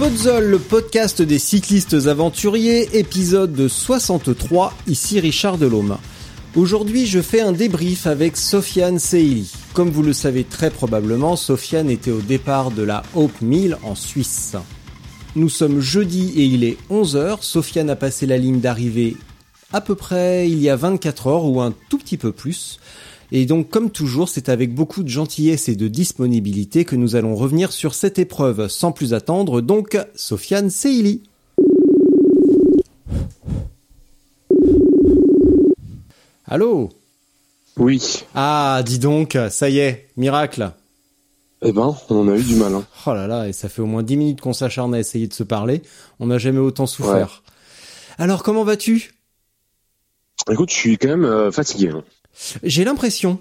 Podzol, le podcast des cyclistes aventuriers, épisode 63, ici Richard Delhomme. Aujourd'hui, je fais un débrief avec Sofiane Seili. Comme vous le savez très probablement, Sofiane était au départ de la Hope 1000 en Suisse. Nous sommes jeudi et il est 11h. Sofiane a passé la ligne d'arrivée à peu près il y a 24 heures ou un tout petit peu plus. Et donc, comme toujours, c'est avec beaucoup de gentillesse et de disponibilité que nous allons revenir sur cette épreuve. Sans plus attendre, donc, Sofiane Seili. Allô? Oui. Ah, dis donc, ça y est, miracle. Eh ben, on en a eu du mal. Hein. Oh là là, et ça fait au moins 10 minutes qu'on s'acharne à essayer de se parler. On n'a jamais autant souffert. Alors, comment vas-tu? Écoute, je suis quand même euh, fatigué. hein. J'ai l'impression.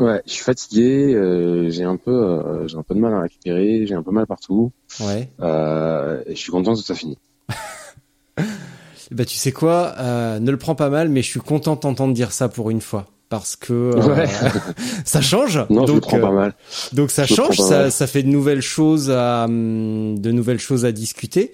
Ouais, je suis fatigué. euh, j'ai un peu, euh, j'ai un peu de mal à récupérer. J'ai un peu mal partout. Ouais. Euh, et je suis content que ça finisse. Bah tu sais quoi, ne le prends pas mal, mais je suis content de t'entendre dire ça pour une fois. Parce que Ouais. ça change. Non, je le donc, prends pas mal. donc ça Je change, ça, fait de nouvelles choses à, hum, de nouvelles choses à discuter.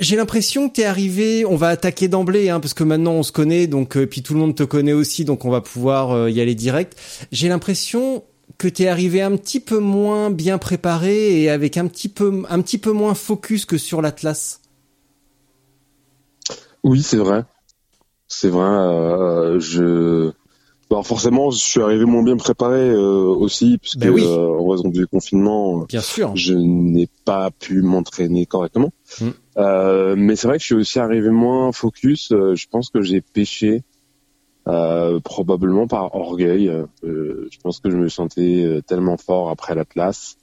J'ai l'impression que t'es arrivé, on va attaquer d'emblée, hein, parce que maintenant on se connaît, donc euh, puis tout le monde te connaît aussi, donc on va pouvoir euh, y aller direct. J'ai l'impression que t'es arrivé un petit peu moins bien préparé et avec un petit peu, un petit peu moins focus que sur l'Atlas. Oui, c'est vrai. C'est vrai. euh, je. Bon, forcément, je suis arrivé moins bien préparé euh, aussi, puisque Ben oui. euh, en raison du confinement, Bien sûr. je n'ai pas pu m'entraîner correctement. Mm. Euh, mais c'est vrai que je suis aussi arrivé moins focus. Euh, je pense que j'ai pêché euh, probablement par orgueil. Euh, je pense que je me sentais euh, tellement fort après l'Atlas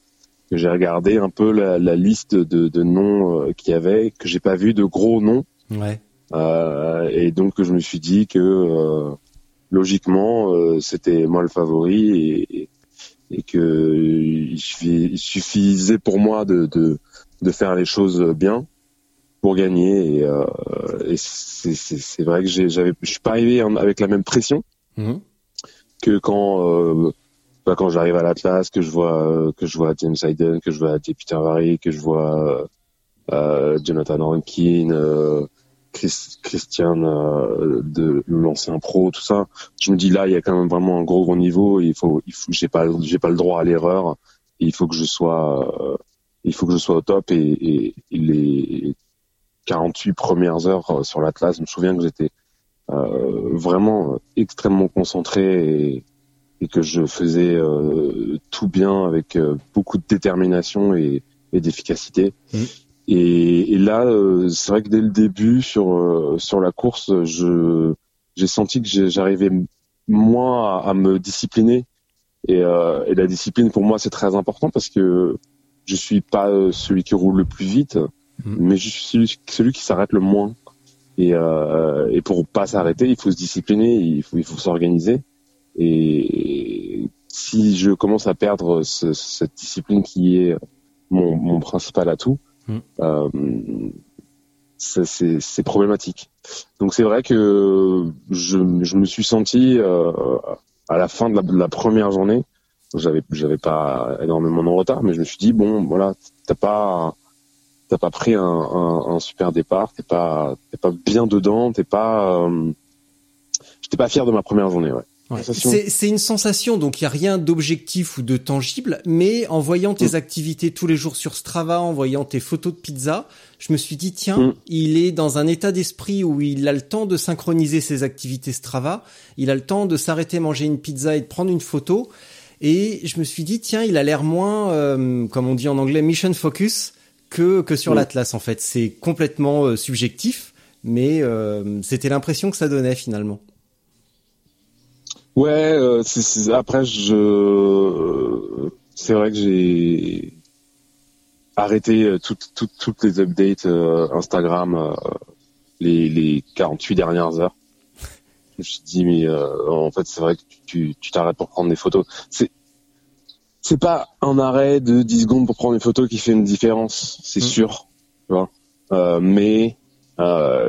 que j'ai regardé un peu la, la liste de, de noms euh, qu'il y avait, que j'ai pas vu de gros noms. Ouais. Euh, et donc je me suis dit que euh, logiquement euh, c'était moi le favori et, et que il, suffi- il suffisait pour moi de, de, de faire les choses bien pour gagner et, euh, et c'est- c'est c'est vrai que j'ai- j'avais je suis pas arrivé avec la même pression Mhm. que quand euh, bah, quand j'arrive à l'Atlas que je vois que je vois James Hayden que je vois Peter Vary que je vois euh, Jonathan Rankin euh, Chris- Christian euh, de l'ancien pro tout ça je me dis là il y a quand même vraiment un gros gros niveau il faut il faut j'ai pas j'ai pas le droit à l'erreur il faut que je sois euh, il faut que je sois au top et, les 48 premières heures euh, sur l'Atlas je me souviens que j'étais euh, vraiment extrêmement concentré et, que je faisais euh, tout bien avec beaucoup de détermination et, d'efficacité. Mhm. Et, et là, euh, c'est vrai que dès le début sur euh, sur la course, je j'ai senti que j'arrivais moins à, à me discipliner. Et, euh, et la discipline pour moi c'est très important parce que je suis pas euh, celui qui roule le plus vite, Mhm. mais je suis celui, celui qui s'arrête le moins. Et, euh, et pour pas s'arrêter, il faut se discipliner, il faut, il faut s'organiser. Et si je commence à perdre ce- cette discipline qui est mon, mon principal atout, Euh, c'est problématique. Donc c'est vrai que je, me suis senti euh, à la fin de la, première journée, j'avais pas énormément de retard, mais je me suis dit bon voilà, t'as pas t'as pas pris un, super départ, t'es pas t'es pas bien dedans, t'es pas euh, j'étais pas fier de ma première journée. C'est une sensation, donc il y a rien d'objectif ou de tangible, mais en voyant tes mm. activités tous les jours sur Strava, en voyant tes photos de pizza, je me suis dit tiens, mm. il est dans un état d'esprit où il a le temps de synchroniser ses activités Strava, il a le temps de s'arrêter manger une pizza et de prendre une photo, et je me suis dit tiens, il a l'air moins, euh, comme on dit en anglais, mission focus que que sur mm. l'Atlas en fait. C'est complètement euh, subjectif, mais euh, c'était l'impression que ça donnait finalement. Ouais, euh, après je, c'est vrai que j'ai arrêté euh, toutes toutes toutes les updates euh, Instagram les les 48 dernières heures. Je me suis dit mais en fait c'est vrai que tu tu t'arrêtes pour prendre des photos. C'est c'est pas un arrêt de 10 secondes pour prendre une photo qui fait une différence, c'est mm. sûr. Tu vois mais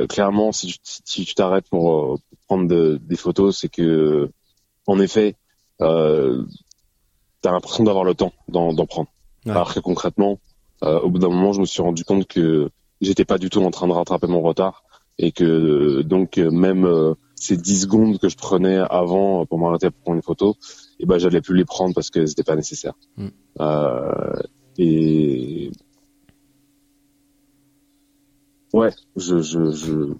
clairement si tu tu t'arrêtes pour, prendre des photos, c'est que en effet, euh, tu as l'impression d'avoir le temps d'en prendre. Alors que concrètement, euh, au bout d'un moment, je me suis rendu compte que j'étais pas du tout en train de rattraper mon retard et que donc même euh, ces 10 secondes que je prenais avant pour m'arrêter pour prendre une photo, et eh ben j'allais plus les prendre parce que c'était pas nécessaire. Mm. Euh, et ouais, je, je, je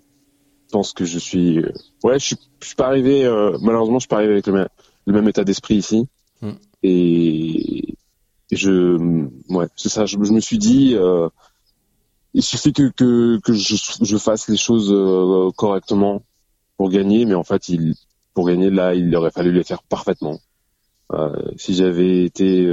pense que je suis, ouais, je suis, je suis pas arrivé, euh, malheureusement, je suis pas arrivé avec le même, le même état d'esprit ici. Mm. Et, je, ouais, c'est ça. Je, me suis dit, euh, il suffit que que, que je, je fasse les choses euh, correctement pour gagner, mais en fait, il, pour gagner là, il aurait fallu les faire parfaitement. si j'avais été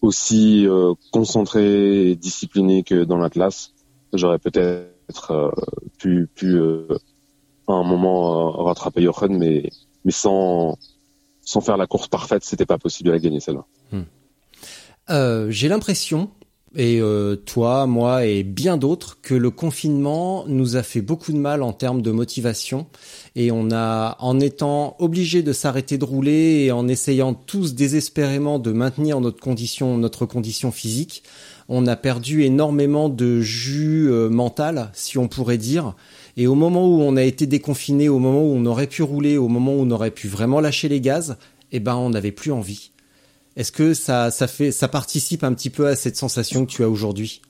aussi concentré et discipliné que dans l'Atlas, j'aurais peut-être être euh, pu, pu euh, à un moment euh, rattraper Jochen, mais, mais sans, sans faire la course parfaite, c'était pas possible de la gagner celle-là. Hmm. J'ai l'impression, et toi, moi et bien d'autres, que le confinement nous a fait beaucoup de mal en termes de motivation et on a, en étant obligé de s'arrêter de rouler et en essayant tous désespérément de maintenir notre condition, notre condition physique, on a perdu énormément de jus euh, mental, si on pourrait dire. Et au moment où on a été déconfiné, au moment où on aurait pu rouler, au moment où on aurait pu vraiment lâcher les gaz, eh ben on n'avait plus envie. Est-ce que ça, ça fait, ça participe un petit peu à cette sensation que tu as aujourd'hui?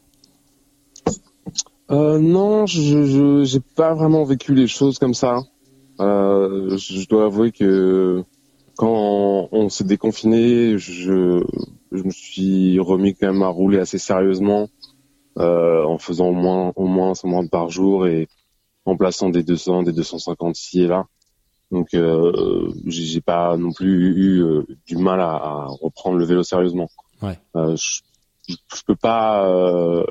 Euh, Non, je, j'ai pas vraiment vécu les choses comme ça. Euh, je dois avouer que quand on s'est déconfiné, je, je me suis remis quand même à rouler assez sérieusement euh, en faisant au moins au moins 100 bornes par jour et en plaçant des 200, des 250 ici et là. Donc euh, j'ai pas non plus eu euh, du mal à, à, reprendre le vélo sérieusement. Ouais. Euh, je, je, peux pas euh,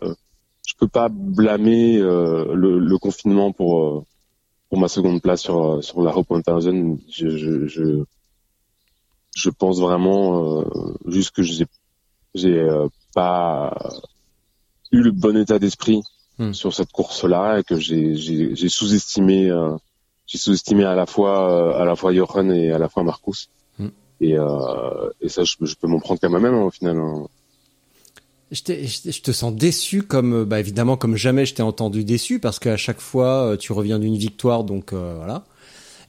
je peux pas blâmer euh, le, le, confinement pour pour ma seconde place sur sur la Hope 1000. Je, je, je je pense vraiment euh, juste que j'ai j'ai euh, pas eu le bon état d'esprit hmm. sur cette course-là et que j'ai sous-estimé euh, j'ai sous-estimé à la fois à la fois Johan et à la fois Marcus. Hmm. Et, et ça, je, je peux m'en prendre qu'à moi-même hein, au final. Hein. Je, je, te sens déçu comme bah évidemment comme jamais je t'ai entendu déçu parce qu'à chaque fois tu reviens d'une victoire donc voilà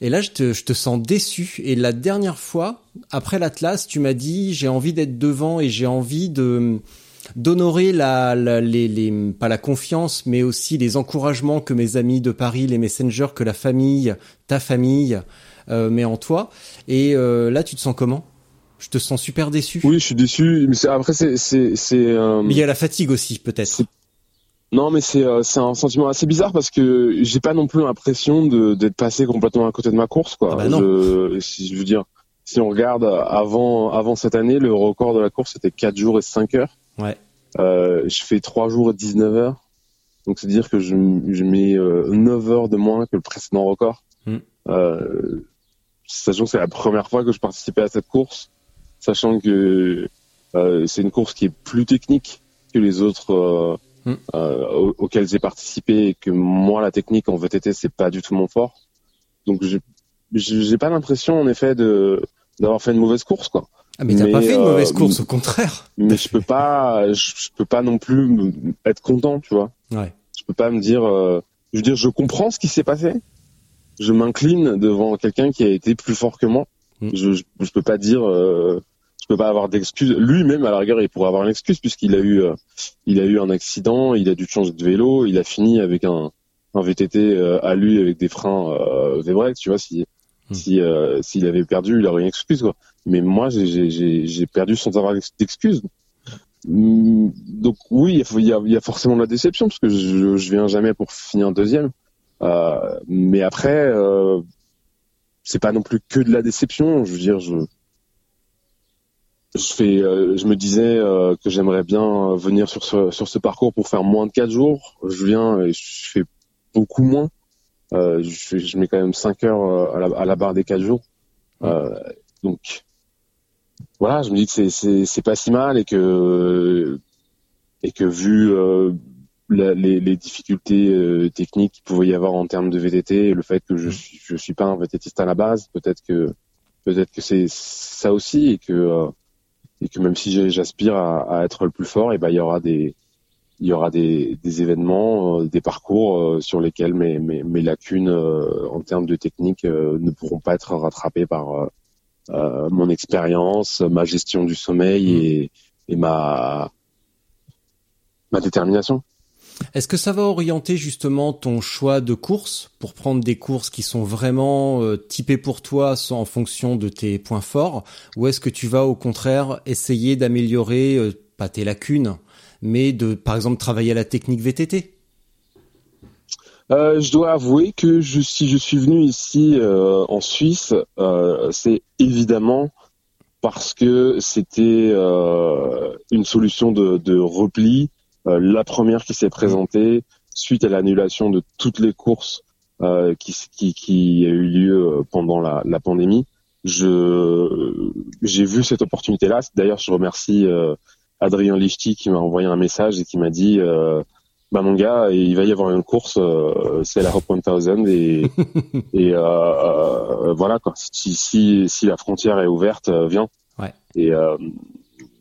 et là, je te, je te sens déçu. Et la dernière fois, après l'Atlas, tu m'as dit j'ai envie d'être devant et j'ai envie de d'honorer la, les, les, pas la confiance, mais aussi les encouragements que mes amis de Paris, les messengers, que la famille, ta famille euh, met en toi. Et euh, là, tu te sens comment? Je te sens super déçu. Oui, je suis déçu. Mais après, c'est c'est c'est. Euh... Mais il y a la fatigue aussi, peut-être. Non, mais c'est euh, c'est un sentiment assez bizarre parce que j'ai pas non plus l'impression de d'être passé complètement à côté de ma course, quoi. Ah bah je, si je veux dire, si on regarde avant avant cette année, le record de la course c'était 4 jours et 5 heures. Ouais. Euh, je fais 3 jours et 19 heures. Donc c'est dire que je, je mets 9 euh, heures de moins que le précédent record. Mm. Euh, sachant que c'est la première fois que je participais à cette course, sachant que euh, c'est une course qui est plus technique que les autres Mm. euh, auxquels j'ai participé et que moi la technique en VTT c'est pas du tout mon fort. Donc j'ai pas l'impression en effet de d'avoir fait une mauvaise course quoi. Ah mais t'as pas fait une mauvaise euh, course, au contraire. Mais je peux pas, je, peux pas non plus être content, tu vois. Ouais. Je peux pas me dire, euh, je veux dire, je comprends ce qui s'est passé, je m'incline devant quelqu'un qui a été plus fort que moi. Mm. Je, je, je peux pas dire, euh, je peux pas avoir d'excuses. Lui-même, à la rigueur, il pourrait avoir une excuse puisqu'il a eu, euh, il a eu un accident, il a dû changer de vélo, il a fini avec un, un VTT euh, à lui avec des freins euh, Vebrex, tu vois. Si, Mm. si, euh, s'il avait perdu, il aurait une excuse, quoi. Mais moi, j'ai, j'ai, j'ai, j'ai perdu sans avoir d'excuse. Mm, Donc oui, il y y a forcément de la déception parce que je, je viens jamais pour finir deuxième. Euh, mais après, euh, c'est pas non plus que de la déception. Je veux dire, je, je fais, euh, je me disais euh, que j'aimerais bien venir sur ce sur ce parcours pour faire moins de quatre jours. Je viens et je fais beaucoup moins. Euh, je, je mets quand même cinq heures euh, à la, à la barre des quatre jours. Euh, donc voilà, je me dis que c'est c'est c'est pas si mal et que et que vu euh, la- les, les difficultés euh, techniques qu'il pouvait y avoir en termes de VTT et le fait que je suis je suis pas un VTTiste à la base, peut-être que peut-être que c'est ça aussi et que euh, et que même si j'aspire à, à être le plus fort, et ben il y aura des il y aura des, des événements, euh, des parcours euh, sur lesquels mes, mes, mes lacunes euh, en termes de technique euh, ne pourront pas être rattrapées par euh, euh, mon expérience, ma gestion du sommeil et, et ma ma détermination. Est-ce que ça va orienter justement ton choix de course pour prendre des courses qui sont vraiment euh, typées pour toi en fonction de tes points forts ou est-ce que tu vas au contraire essayer d'améliorer euh, pas tes lacunes mais de par exemple travailler à la technique VTT Euh, je dois avouer que si je suis venu ici en Suisse, c'est évidemment parce que c'était une solution de, repli, la première qui s'est présentée suite à l'annulation de toutes les courses euh, qui, qui, qui a eu lieu euh, pendant la, la pandémie. Je j'ai vu cette opportunité-là. D'ailleurs, je remercie euh, Adrien Lichty qui m'a envoyé un message et qui m'a dit. Euh, bah mon gars, il va y avoir une course, euh, c'est la Hop 1000 et, et euh, euh, voilà quoi. Si, si si la frontière est ouverte, euh, viens. Ouais. Et euh,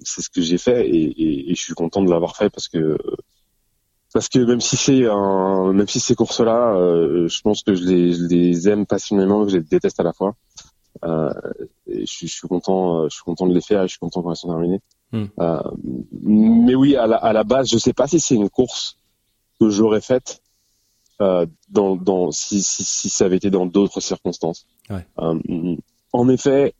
c'est ce que j'ai fait et, et, et je suis content de l'avoir fait parce que parce que même si c'est un même si ces courses-là, euh, je pense que je les, je les aime passionnément, que je les déteste à la fois. Euh, et je, suis- je suis content, euh, je suis content de les faire et je suis content quand elles sont terminées. Hmm. Euh, mais oui, à la, à la base, je sais pas si c'est une course que j'aurais faite dans, dans si, si, si ça avait été dans d'autres circonstances. Ouais. En effet,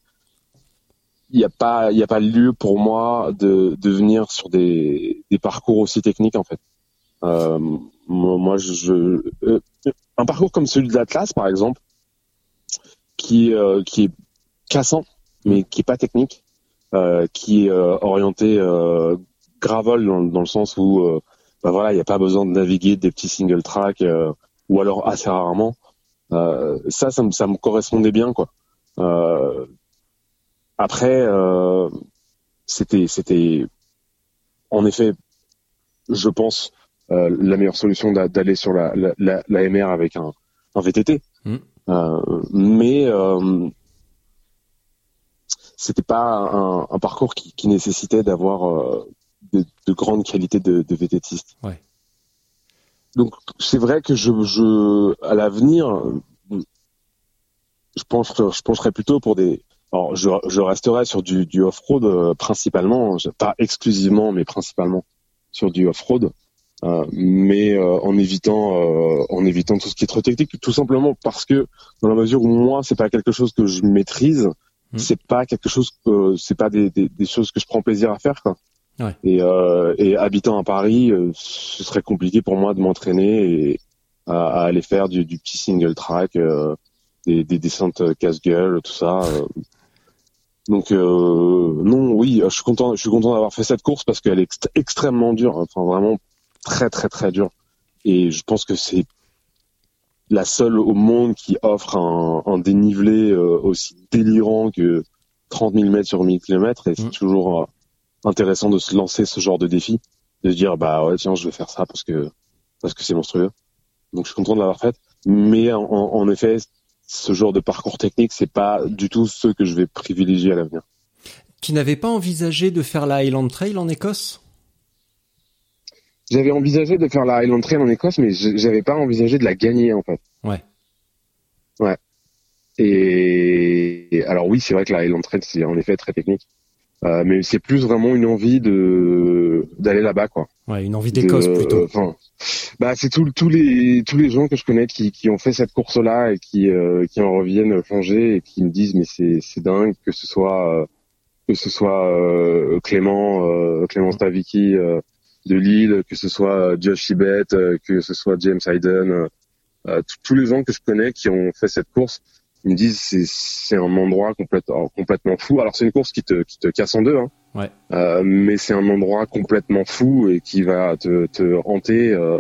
il n'y a pas il a pas lieu pour moi de, de venir sur des, des parcours aussi techniques en fait. Euh, moi, je, euh, un parcours comme celui de l'Atlas par exemple, qui euh, qui est cassant mais qui est pas technique, euh, qui est euh, orienté euh, gravel dans, dans le sens où bah voilà, il n'y a pas besoin de naviguer des petits single track ou alors assez rarement. Ça, ça me, ça me correspondait bien quoi. Euh, après, euh, c'était, c'était, en effet, je pense, euh, la meilleure solution d'a- d'aller sur la, la, la, la MR avec un, un VTT. Mm. Euh, mais euh, c'était pas un, un parcours qui, qui nécessitait d'avoir euh, de, de grandes qualités de, de VTTiste. Ouais. Donc c'est vrai que je, je à l'avenir, je pense, je pencherais plutôt pour des. Alors je, je resterai sur du, du off-road euh, principalement, pas exclusivement, mais principalement sur du off-road, euh, mais euh, en évitant euh, en évitant tout ce qui est trop technique, tout simplement parce que dans la mesure où moi c'est pas quelque chose que je maîtrise, Mm. c'est pas quelque chose que c'est pas des, des, des choses que je prends plaisir à faire quoi. Ouais. Et, et habitant à Paris, ce serait compliqué pour moi de m'entraîner et à, à aller faire du, du petit single track, des, des descentes casse-gueule, tout ça. Euh. Donc euh, non, oui, je suis content, je suis content d'avoir fait cette course parce qu'elle est ext- extrêmement dure, enfin vraiment très très très dure. Et je pense que c'est la seule au monde qui offre un, un dénivelé euh, aussi délirant que 30 000 mètres sur 1000 km et c'est Mm. toujours euh, intéressant de se lancer ce genre de défi, de se dire bah ouais tiens je vais faire ça parce que parce que c'est monstrueux. Donc je suis content de l'avoir faite, mais en, en effet ce genre de parcours technique c'est pas du tout ce que je vais privilégier à l'avenir. Tu n'avais pas envisagé de faire la Highland Trail en Écosse? J'avais envisagé de faire la Highland Trail en Écosse, mais j'avais pas envisagé de la gagner en fait. Ouais. Ouais. Et, alors oui, c'est vrai que la Highland Trail, c'est en effet très technique. Euh, mais c'est plus vraiment une envie de d'aller là-bas quoi. Ouais, une envie d'Écosse plutôt. Enfin, bah c'est tous tous les tous les gens que je connais qui qui ont fait cette course là et qui euh, qui en reviennent changer et qui me disent mais c'est c'est dingue que ce soit euh, que ce soit euh, Clément euh, Clément Stavicki de Lille, que ce soit Josh Chibet, que ce soit James Hayden, tous les gens que je connais qui ont fait cette course ils me disent c'est c'est un endroit complètement complètement fou. Alors c'est une course qui te qui te casse en deux, hein. Ouais. Euh, mais c'est un endroit complètement fou et qui va te te hanter euh,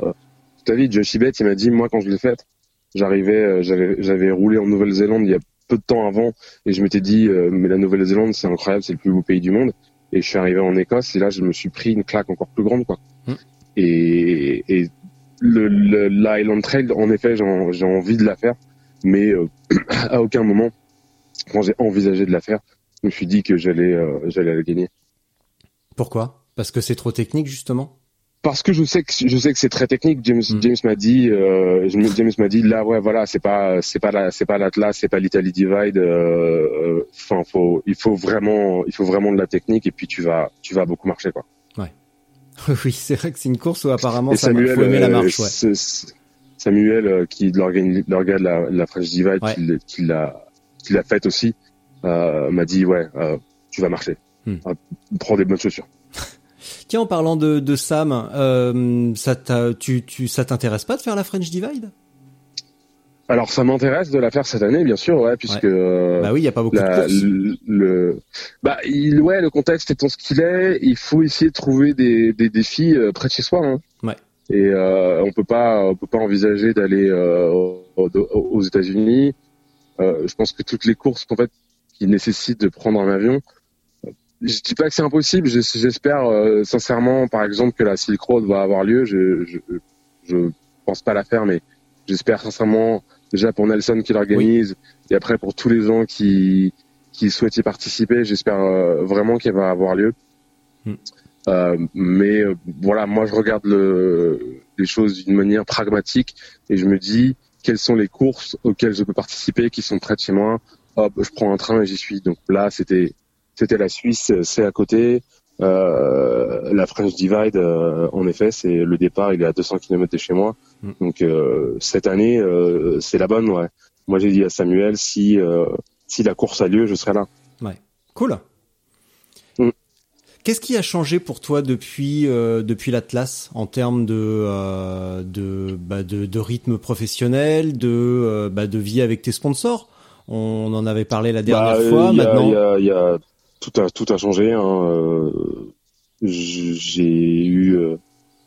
toute ta vie. Josh il m'a dit moi quand je l'ai faite, j'arrivais euh, j'avais j'avais roulé en Nouvelle-Zélande il y a peu de temps avant et je m'étais dit euh, mais la Nouvelle-Zélande c'est incroyable, c'est le plus beau pays du monde. Et je suis arrivé en Écosse et là je me suis pris une claque encore plus grande quoi. Mm. Et, et le, le l'Island Trail en effet j'ai j'ai envie de la faire mais euh, à aucun moment, quand j'ai envisagé de la faire, je me suis dit que j'allais euh, j'allais la gagner. Pourquoi? Parce que c'est trop technique justement? Parce que je sais que je sais que c'est très technique. James mm. James m'a dit euh, James m'a dit là ouais voilà c'est pas c'est pas la c'est pas l'Atlas c'est pas l'Italie Divide. Euh, enfin faut il faut vraiment il faut vraiment de la technique et puis tu vas tu vas beaucoup marcher quoi. Ouais. oui c'est vrai que c'est une course où apparemment ça Samuel, faut aimer la marche ouais. Samuel, euh, qui de l'organe de la, la French Divide, qui, l'a qui l'a faite aussi, euh, m'a dit ouais, euh, tu vas marcher. Hmm. prends des bonnes chaussures. Tiens, en parlant de, de Sam, ça tu, tu, ça t'intéresse pas de faire la French Divide? Alors ça m'intéresse de la faire cette année, bien sûr, ouais, puisque bah oui, il y a pas beaucoup de. Le, bah il, ouais, le contexte étant ce qu'il est, il faut essayer de trouver des, des défis près de chez soi. Hein. Ouais et euh, on peut pas on peut pas envisager d'aller euh, aux, États-Unis. Euh, je pense que toutes les courses en fait qui nécessitent de prendre un avion, je dis pas que c'est impossible. J'espère sincèrement, par exemple, que la Silk Road va avoir lieu. Je je, je pense pas la faire, mais j'espère sincèrement déjà pour Nelson qui l'organise et après pour tous les gens qui qui souhaitent y participer. J'espère vraiment qu'elle va avoir lieu. Hmm. Euh, mais euh, voilà, moi je regarde le, les choses d'une manière pragmatique et je me dis quelles sont les courses auxquelles je peux participer qui sont près de chez moi? Hop, je prends un train et j'y suis. Donc là, c'était c'était la Suisse, c'est à côté. Euh, la French Divide, euh, en effet, c'est le départ, il est à 200 km de chez moi. Mm. Donc euh, cette année, c'est la bonne. Ouais. Moi, j'ai dit à Samuel, si si la course a lieu, je serai là. Ouais, cool. Qu'est-ce qui a changé pour toi depuis euh, depuis l'Atlas en termes de euh, de, bah, de, de rythme professionnel, de euh, bah, de vie avec tes sponsors? On en avait parlé la dernière bah, fois. Maintenant, y a, y a, tout a tout a changé. Hein. J'ai eu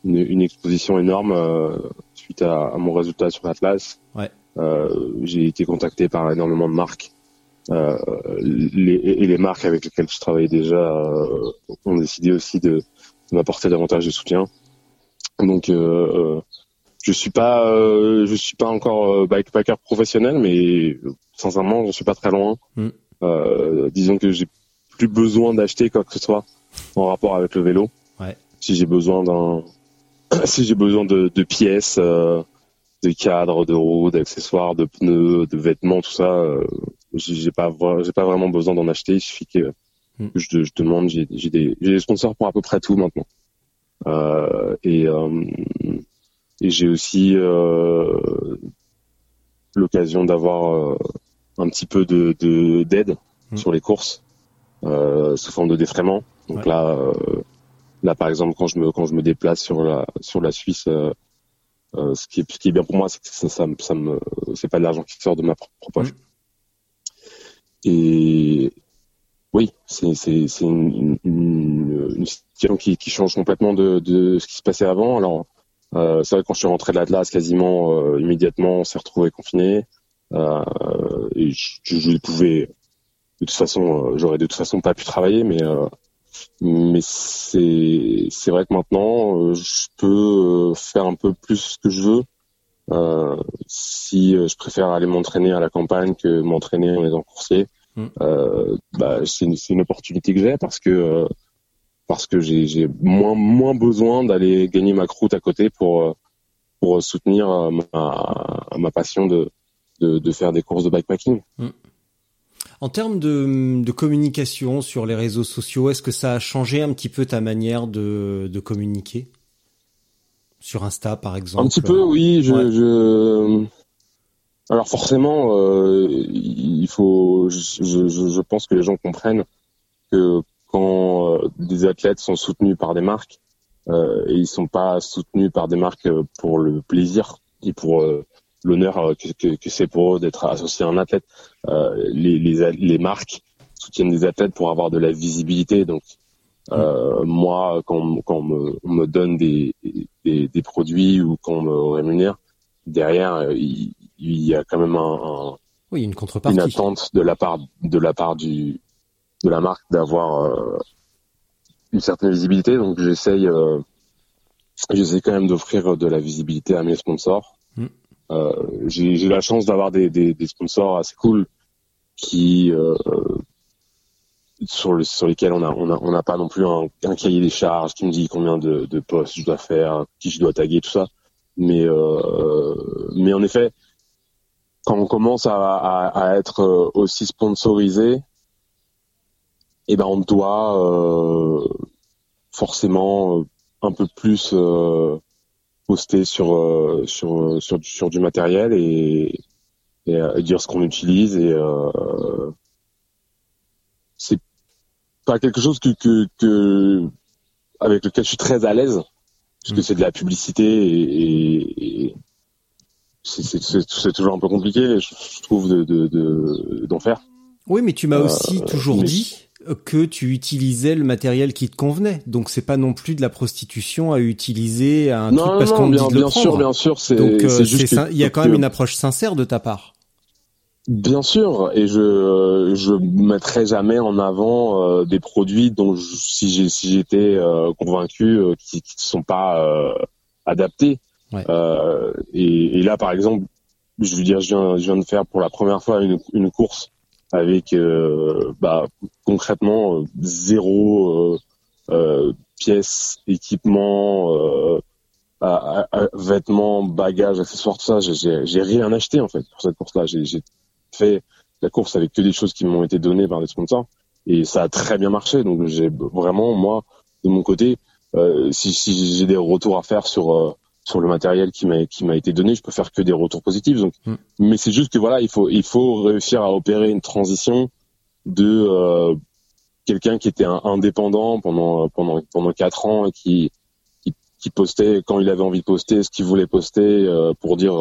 une, une, exposition énorme suite à, à, mon résultat sur l'Atlas. Ouais. J'ai été contacté par énormément de marques. Euh, les, et les marques avec lesquelles je travaillais déjà euh, ont décidé aussi de, m'apporter davantage de soutien. Donc euh, je suis pas je suis pas encore bikepacker professionnel, mais sincèrement je suis pas très loin. Mm. disons que j'ai plus besoin d'acheter quoi que ce soit en rapport avec le vélo. Ouais. Si j'ai besoin d'un si j'ai besoin de, de pièces, euh, de cadres, de roues, d'accessoires, de pneus, de vêtements, tout ça, euh, j'ai pas j'ai pas vraiment besoin d'en acheter. Il suffit que, hmm. je, je, demande. J'ai des j'ai des sponsors pour à peu près tout maintenant. Euh, et euh, et j'ai aussi euh, l'occasion d'avoir un petit peu de d'aide hmm. sur les courses sous forme de défraiement. Donc là là par exemple quand je me quand je me déplace sur la sur la Suisse ce, qui est, ce qui est bien pour moi, c'est que ça, ça, ça me, c'est pas de l'argent qui sort de ma propre poche. Et oui, c'est une, une, une, situation qui, qui change complètement de, de ce qui se passait avant. Alors euh, c'est vrai que quand je suis rentré de l'Atlas, quasiment euh, immédiatement, on s'est retrouvé confiné. Euh, et je, je, pouvais, de toute façon, euh, j'aurais de toute façon pas pu travailler, mais euh, mais c'est c'est vrai que maintenant euh, je peux faire un peu plus ce que je veux si je préfère aller m'entraîner à la campagne que m'entraîner en étant coursier mm. euh, bah, c'est une, une, opportunité que j'ai parce que parce que j'ai moins moins besoin d'aller gagner ma croûte à côté pour pour soutenir ma, ma passion de de, de faire des courses de bikepacking. En termes de, de communication sur les réseaux sociaux, est-ce que ça a changé un petit peu ta manière de, de communiquer? Sur Insta, par exemple Un petit peu, oui. Je, Ouais. je... Alors forcément, euh, il faut. Je, je, je pense que les gens comprennent que quand euh, des athlètes sont soutenus par des marques, euh, et ils sont pas soutenus par des marques euh, pour le plaisir et pour euh, l'honneur euh, que, que, que c'est pour eux d'être associés à un athlète. Euh, les, les marques soutiennent des athlètes pour avoir de la visibilité. Donc euh, moi, quand, on- quand on, me, on me donne des, des, des produits ou qu'on me rémunère, derrière, il, il y a quand même un, un- Oui, une une contrepartie. attente de la part de la part du de la marque d'avoir euh, une certaine visibilité. Donc j'essaye euh, j'essaie quand même d'offrir de la visibilité à mes sponsors. Mm. Euh, j'ai j'ai la chance d'avoir des, des, des sponsors assez cool qui euh, sur le, sur lesquels on a on a on n'a pas non plus un, un cahier des charges qui me dit combien de, de posts je dois faire, qui je dois taguer, tout ça. Mais euh, mais en effet, quand on commence à, à, à être euh, aussi sponsorisé, eh ben on doit euh, forcément euh, un peu plus euh, poster sur euh, sur sur du, sur du matériel et, et, euh, dire ce qu'on utilise et pas quelque chose que, que que avec lequel je suis très à l'aise parce que Mm. c'est de la publicité et, et, et c'est- toujours un peu compliqué je, je trouve de de- de- d'en faire Oui, mais tu m'as Euh, aussi toujours mais- dit que tu utilisais le matériel qui te convenait. Donc c'est pas non plus de la prostitution à utiliser un non truc non parce qu'on bien, dit de le bien sûr prendre. bien sûr c'est Donc euh, juste que- il y a quand même une approche sincère de ta part. Bien sûr, et je je mettrai jamais en avant euh, des produits dont je- si j'ai si j'étais euh, convaincu euh, qui qui sont pas euh, adaptés. Ouais. Euh, et, et là, par exemple, je veux dire, je viens je viens de faire pour la première fois une une course avec euh, bah concrètement zéro euh, euh, pièces, équipement, euh, à- à- à- vêtements, bagages, accessoires, tout ça. J'ai- rien acheté en fait pour cette course-là. J'ai fait la course avec que des choses qui m'ont été données par des sponsors et ça a très bien marché. Donc j'ai vraiment moi de mon côté, euh, si, si j'ai des retours à faire sur euh, sur le matériel qui m'a qui m'a été donné, je peux faire que des retours positifs. Donc, Mm. mais c'est juste que voilà, il faut il faut réussir à opérer une transition de euh, quelqu'un qui était un indépendant pendant pendant pendant quatre ans et qui qui, qui postait quand il avait envie de poster ce qu'il voulait poster pour dire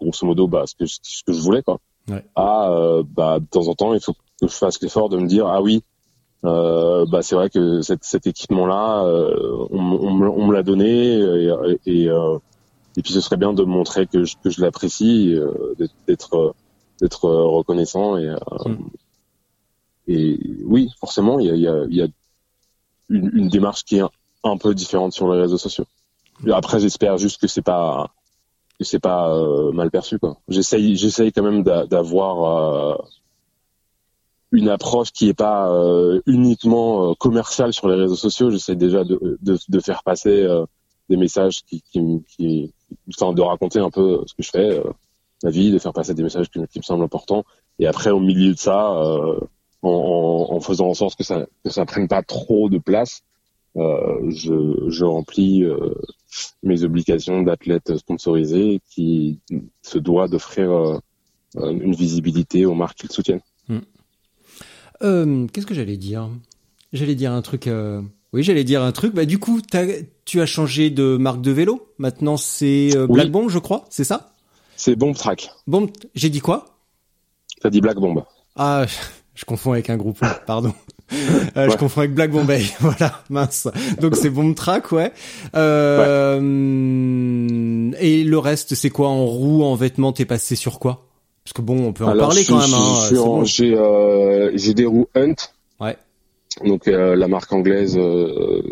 grosso modo bah ce que ce que je voulais quoi Ouais. à euh, bah de temps en temps il faut que je fasse l'effort de me dire ah oui euh, bah c'est vrai que cet, cet équipement là on, on me, on me l'a donné et, et, euh, et puis ce serait bien de montrer que je, que je l'apprécie euh, d'être- d'être reconnaissant et euh, Mm. et oui forcément il y a, y a, y a une, une démarche qui est un, un peu différente sur les réseaux sociaux après j'espère juste que c'est pas que c'est pas euh, mal perçu quoi. J'essaye j'essaye quand même d'a- d'avoir euh, une approche qui est pas euh, uniquement euh, commerciale sur les réseaux sociaux. J'essaie déjà de, de, de faire passer euh, des messages qui, qui, qui enfin de raconter un peu ce que je fais euh, ma vie de faire passer des messages qui, me- qui me semblent importants. Et après au milieu de ça en, en, en faisant en sorte que ça que ça prenne pas trop de place je, je remplis euh, mes obligations d'athlète sponsorisé qui se doit d'offrir euh, euh, une visibilité aux marques qui le soutiennent. Euh, Qu'est-ce que j'allais dire? J'allais dire un truc. euh, Oui, j'allais dire un truc. Bah du coup, tu as changé de marque de vélo. Maintenant, c'est euh, Oui. Black Bomb, je crois. C'est ça? C'est Bomb Track. Bomb. J'ai dit quoi? T'as dit Black Bomb. Ah, je confonds avec un groupe. Pardon. Euh, Je Ouais. confonds avec Black Bombay. voilà, mince. Donc c'est Bomb Track, ouais. Euh, Et le reste, c'est quoi en roue, en vêtements? T'es passé sur quoi? Parce que bon, on peut en Alors, parler je- quand même. hein, je suis c'est en- bon. J'ai euh, j'ai des roues Hunt. Ouais. Donc euh, la marque anglaise euh,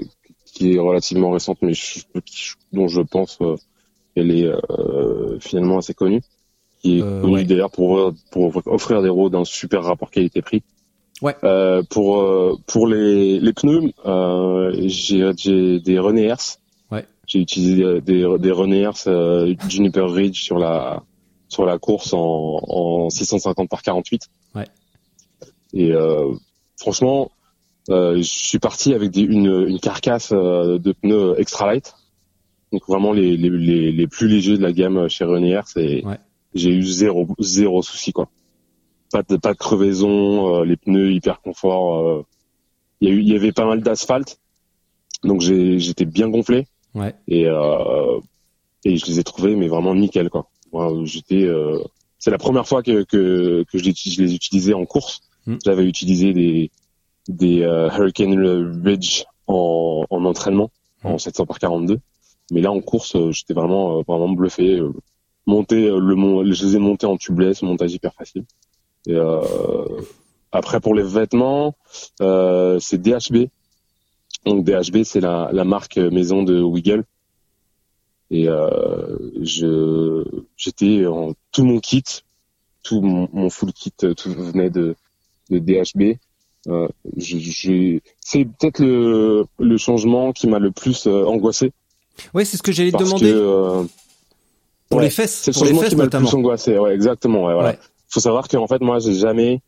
qui est relativement récente, mais je- dont je pense euh, qu'elle est euh, finalement assez connue. Qui est connue ouais. d'ailleurs pour, pour offrir des roues d'un super rapport qualité-prix. Ouais. Euh, pour euh, pour les, les pneus, euh, j'ai j'ai des René-Ers. Ouais. J'ai utilisé des, des, des René-Ers euh, Juniper Ridge sur la sur la course en, en 650 par 48. Ouais. Et euh, franchement, euh, je suis parti avec des, une, une carcasse euh, de pneus extra light, donc vraiment les, les, les, les plus légers de la gamme chez Renier. C'est Ouais. j'ai eu zéro zéro souci quoi. Pas de pas de crevaison, euh, les pneus hyper confort. euh. Il y y avait pas mal d'asphalte, donc j'étais bien gonflé Ouais. et euh, et je les ai trouvés mais vraiment nickel quoi. Moi, j'étais euh, c'est la première fois que que, que je, les, je les utilisais en course. Mm. J'avais utilisé des des euh, Hurricane Ridge en, en entraînement en 700 par 42, mais là en course j'étais vraiment vraiment bluffé. monter le mont, je les ai montés en tubeless, montage hyper facile. Et euh, après pour les vêtements, euh, c'est DHB. Donc DHB c'est la, la marque maison de Wiggle. Et euh, je j'étais en tout mon kit, tout mon, mon full kit, tout venait de, de DHB. Euh, c'est peut-être le, le changement qui m'a le plus euh, angoissé Ouais, c'est ce que j'allais te demander que euh, pour ouais, les fesses, c'est le pour les changement fesses qui m'a le plus angoissé. Ouais, exactement. Ouais, voilà. Faut savoir qu'en fait, moi, j'ai jamais,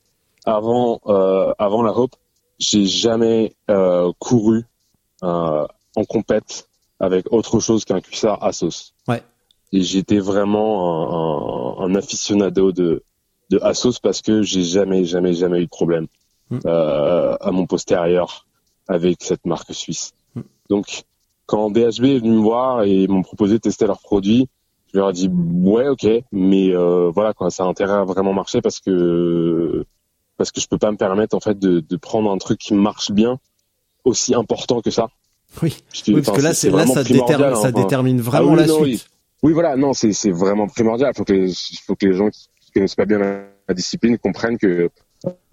avant, euh, avant la Hope, j'ai jamais euh, couru euh, en compète avec autre chose qu'un cuissard Asos. Ouais. Et j'étais vraiment un, un, un aficionado de, de Asos parce que j'ai jamais, jamais, jamais eu de problème Mm. euh, à mon postérieur avec cette marque suisse. Mm. Donc, quand DHB est venu me voir et m'ont proposé de tester leurs produits, je leur ai dit ouais ok mais euh, voilà quoi ça a intérêt à vraiment marcher parce que parce que je peux pas me permettre en fait de, de prendre un truc qui marche bien aussi important que ça Oui. Oui, parce que là, c'est là, vraiment ça détermine, ça hein, enfin. détermine vraiment Ah oui, la non, suite. oui voilà non c'est c'est vraiment primordial faut que les, faut que les gens qui connaissent pas bien la, la discipline comprennent que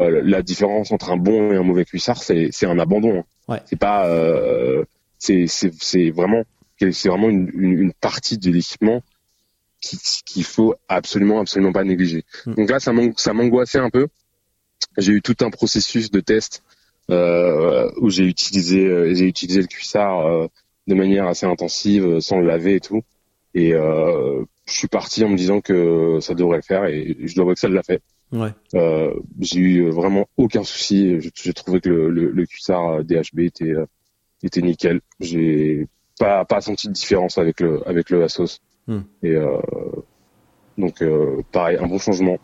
euh, la différence entre un bon et un mauvais cuissard c'est c'est un abandon hein. Ouais. c'est pas euh, c'est c'est c'est vraiment c'est vraiment une, une, une partie de l'équipement qui- qu'il faut absolument absolument pas négliger. Mm. Donc là ça m'ang- ça m'angoissait un peu. J'ai eu tout un processus de test euh, où j'ai utilisé euh, j'ai utilisé le cuissard euh, de manière assez intensive euh, sans le laver et tout. Et euh, je suis parti en me disant que ça devrait le faire et je dois avouer que ça l'a fait. Ouais. Euh, j'ai eu vraiment aucun souci. J'ai trouvé que le, le, le cuissard DHB était était nickel. J'ai pas pas senti de différence avec le avec le Asos. Hmm. Et euh, donc euh, pareil, un bon changement.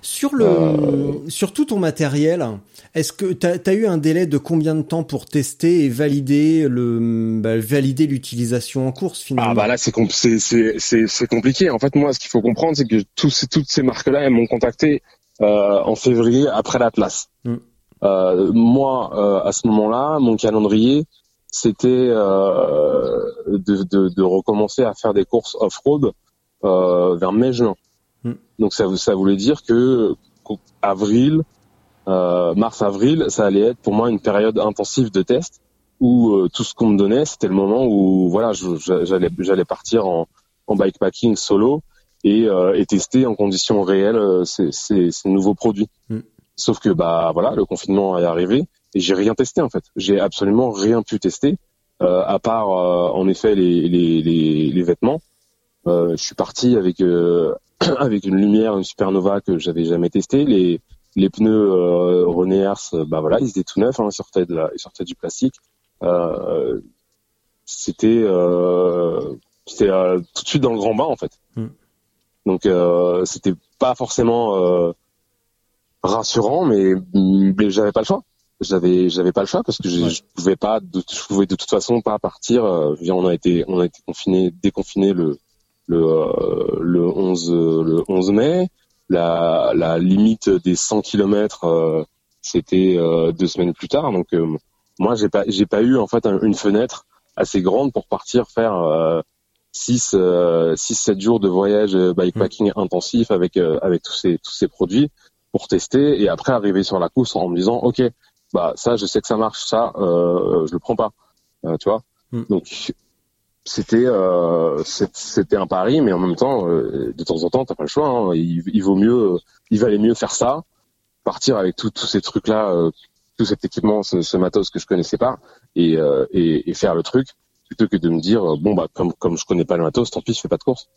Sur le, Euh. sur tout ton matériel, est-ce que t'as as eu un délai de combien de temps pour tester et valider le, bah, valider l'utilisation en course finalement? Ah bah là c'est c'est c'est c'est compliqué. En fait moi ce qu'il faut comprendre c'est que tous ces- toutes ces marques là elles m'ont contacté euh, en février après l'Atlas. Mm. Euh, moi euh, à ce moment-là mon calendrier c'était euh, de, de de recommencer à faire des courses off-road euh, vers mai-juin. Mm. Donc ça ça voulait dire que avril euh, mars-avril ça allait être pour moi une période intensive de tests où euh, tout ce qu'on me donnait, c'était le moment où voilà, j'allais j'allais partir en, en bikepacking solo et, euh, et tester en conditions réelles euh, ces, ces, ces nouveaux produits. Mm. Sauf que bah voilà, le confinement est arrivé et j'ai rien testé en fait. J'ai absolument rien pu tester euh, à part euh, en effet les, les, les, les vêtements. Euh, je suis parti avec euh, avec une lumière, une supernova que j'avais jamais testé. Les les pneus euh, René Hers, euh, bah voilà, ils étaient tout neufs, hein, ils sortaient de la, ils sortaient du plastique. Euh, c'était euh, c'était euh, tout de suite dans le grand bain en fait. Mm. Donc euh, c'était pas forcément euh, rassurant, mais j'avais pas le choix. J'avais j'avais pas le choix parce que Ouais. je pouvais pas de, je pouvais de toute façon pas partir. euh, je veux dire, on a été on a été confiné déconfiné le le euh, le 11 euh, le 11 mai. La la limite des 100 kilomètres euh, c'était euh, deux semaines plus tard. Donc euh, moi j'ai pas j'ai pas eu en fait un- une fenêtre assez grande pour partir faire euh, 6 euh, 6 7 jours de voyage euh, bikepacking intensif avec euh, avec tous ces tous ces produits pour tester et après arriver sur la course en me disant OK bah ça je sais que ça marche ça euh, je le prends pas Euh, tu vois Mm. donc c'était euh, c'était un pari mais en même temps euh, de temps en temps t'as pas le choix hein. il, il vaut mieux il valait mieux faire ça partir avec tous ces trucs là tout cet équipement ce, ce matos que je connaissais pas et, euh, et, et faire le truc plutôt que de me dire euh, bon bah comme comme je connais pas le matos tant pis je fais pas de course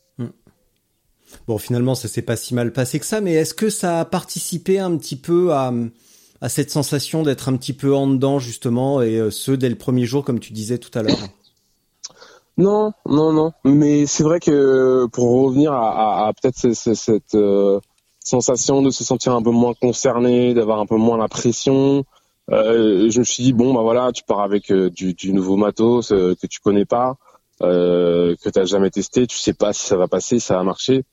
Bon, finalement, ça s'est pas si mal passé que ça, mais est-ce que ça a participé un petit peu à, à cette sensation d'être un petit peu en dedans, justement, et euh, ce, dès le premier jour, comme tu disais tout à l'heure Non, non, non. Mais c'est vrai que pour revenir à, peut-être cette euh, sensation de se sentir un peu moins concerné, d'avoir un peu moins la pression, euh, je me suis dit bon bah voilà, tu pars avec du, nouveau matos que tu connais pas, que t'as jamais testé, tu sais pas si ça va passer, si ça va marcher.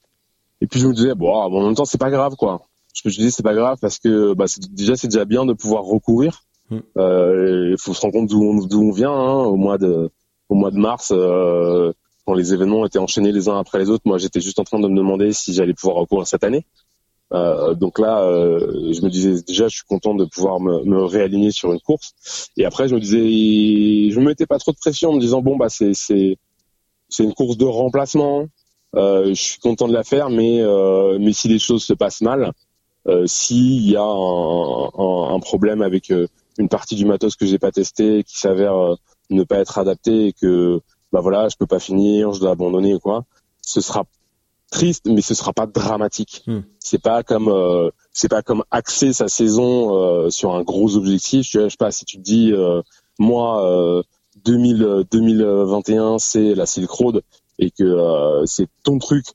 Et puis je me disais bon en même temps c'est pas grave quoi. Je me disais c'est pas grave parce que bah, déjà c'est déjà bien de pouvoir recourir. Il faut se rendre compte d'où on, d'où on vient hein, au mois de au mois de mars, euh, quand les événements étaient enchaînés les uns après les autres, moi j'étais juste en train de me demander si j'allais pouvoir recourir cette année. Euh, donc là, euh, je me disais déjà, je suis content de pouvoir me, me, réaligner sur une course. Et après, je me disais, je me mettais pas trop de pression en me disant bon bah c'est c'est c'est une course de remplacement. Euh, je suis content de la faire, mais euh, mais si les choses se passent mal, euh, s'il y a un, un, un, problème avec une partie du matos que j'ai pas testé, qui s'avère ne pas être adapté et que bah voilà, je peux pas finir, je dois abandonner ou quoi, ce sera triste, mais ce sera pas dramatique. Hmm. C'est pas comme euh, c'est pas comme axer sa saison euh, sur un gros objectif. Je sais pas si tu te dis euh, moi 2000 2021 c'est la Silk Road et que c'est ton truc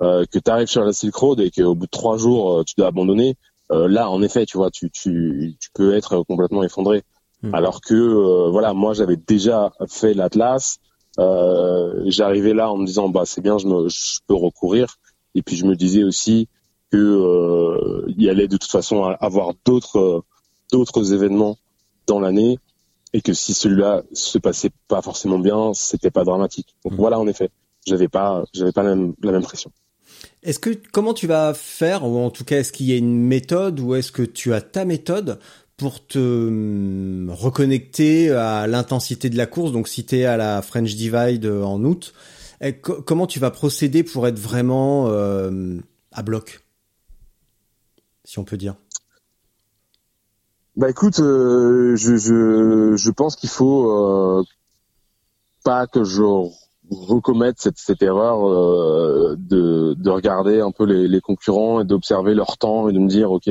que tu arrives sur la Silk Road et qu'au bout de trois jours tu dois abandonner. là en effet tu vois tu tu tu peux être complètement effondré. Hmm. Alors que euh, voilà, moi j'avais déjà fait l'Atlas. Euh, J'arrivais là en me disant bah c'est bien, je, me, je peux recourir. Et puis je me disais aussi que euh, il allait de toute façon avoir d'autres d'autres événements dans l'année et que si celui-là se passait pas forcément bien, c'était pas dramatique. Donc hmm. voilà, en effet, j'avais pas, j'avais pas la même, la même pression. Est-ce que comment tu vas faire, ou en tout cas, est-ce qu'il y a une méthode, ou est-ce que tu as ta méthode pour te hum, reconnecter à l'intensité de la course? Donc si tu es à la French Divide euh, en août, comment tu vas procéder pour être vraiment euh, à bloc? Si on peut dire. Bah écoute, euh, je, je, je, pense qu'il faut pas que je recommette cette, cette erreur euh, de, de regarder un peu les, les concurrents et d'observer leur temps et de me dire ok